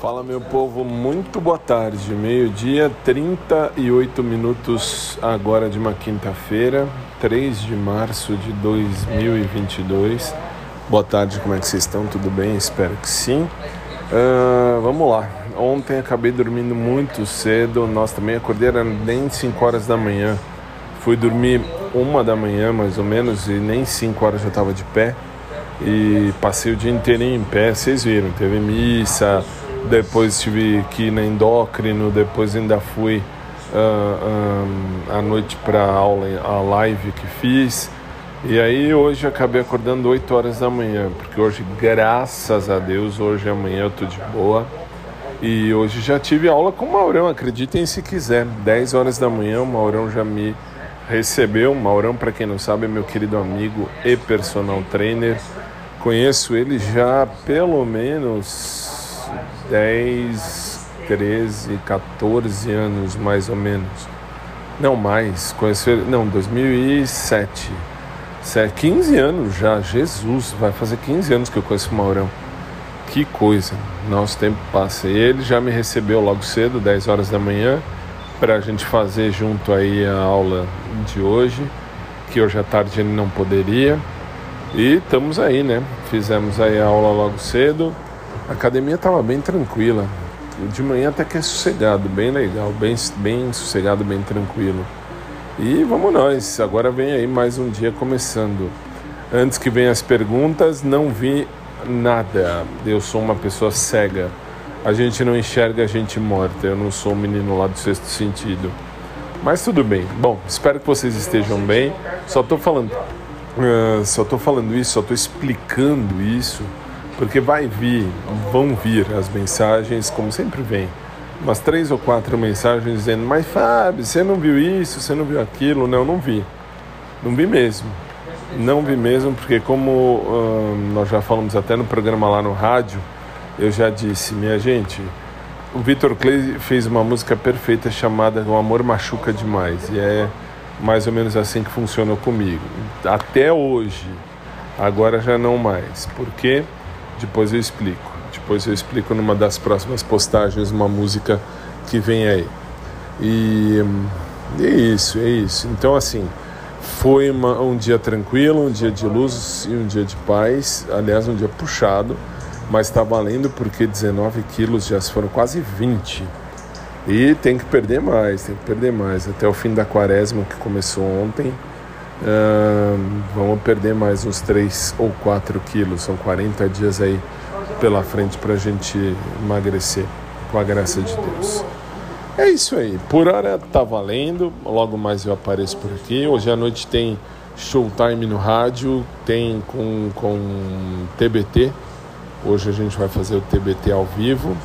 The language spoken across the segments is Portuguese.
Fala meu povo, muito boa tarde. Meio-dia, 38 minutos agora de uma quinta-feira, 3 de março de 2022. Boa tarde, como é que vocês estão? Tudo bem? Espero que sim. Uh, vamos lá. Ontem acabei dormindo muito cedo. Nós também acordei, era nem 5 horas da manhã. Fui dormir uma da manhã mais ou menos e nem 5 horas já estava de pé. E passei o dia inteiro em pé, vocês viram, teve missa, depois estive aqui na endócrino, depois ainda fui uh, uh, à noite para a live que fiz. E aí hoje acabei acordando 8 horas da manhã, porque hoje, graças a Deus, hoje amanhã eu tô de boa. E hoje já tive aula com o Maurão, acreditem se quiser. 10 horas da manhã o Maurão já me recebeu. Maurão, para quem não sabe, é meu querido amigo e personal trainer. Conheço ele já pelo menos 10, 13, 14 anos mais ou menos. Não mais, conheci não, 2007. 15 anos já, Jesus, vai fazer 15 anos que eu conheço o Maurão. Que coisa, nosso tempo passa. E ele já me recebeu logo cedo, 10 horas da manhã, para a gente fazer junto aí a aula de hoje, que hoje à tarde ele não poderia. E estamos aí, né? Fizemos aí a aula logo cedo. A academia estava bem tranquila. De manhã até que é sossegado, bem legal, bem, bem sossegado, bem tranquilo. E vamos nós, agora vem aí mais um dia começando. Antes que venham as perguntas, não vi nada. Eu sou uma pessoa cega. A gente não enxerga a gente morta. Eu não sou um menino lá do sexto sentido. Mas tudo bem. Bom, espero que vocês estejam bem. Só estou falando, uh, só estou falando isso, só estou explicando isso porque vai vir, vão vir as mensagens, como sempre vem, umas três ou quatro mensagens dizendo: Mas Fábio, você não viu isso, você não viu aquilo? Não, não vi. Não vi mesmo. Não vi mesmo, porque, como hum, nós já falamos até no programa lá no rádio, eu já disse, minha gente, o Vitor Clay fez uma música perfeita chamada O Amor Machuca Demais. E é mais ou menos assim que funcionou comigo. Até hoje. Agora já não mais. Por quê? Depois eu explico. Depois eu explico numa das próximas postagens uma música que vem aí. E, e é isso, é isso. Então, assim, foi uma, um dia tranquilo, um dia de luz e um dia de paz. Aliás, um dia puxado, mas está valendo porque 19 quilos já foram quase 20. E tem que perder mais, tem que perder mais. Até o fim da quaresma que começou ontem, Uh, vamos perder mais uns 3 ou 4 quilos. São 40 dias aí pela frente para a gente emagrecer, com a graça de Deus. É isso aí. Por hora tá valendo. Logo mais eu apareço por aqui. Hoje à noite tem showtime no rádio, tem com, com TBT. Hoje a gente vai fazer o TBT ao vivo.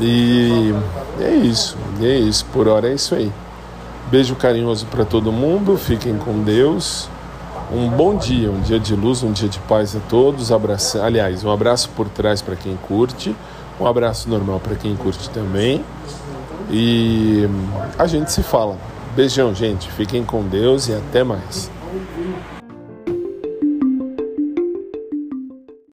E é isso. É isso. Por hora é isso aí. Beijo carinhoso para todo mundo, fiquem com Deus. Um bom dia, um dia de luz, um dia de paz a todos. Abraço, aliás, um abraço por trás para quem curte, um abraço normal para quem curte também. E a gente se fala. Beijão, gente. Fiquem com Deus e até mais.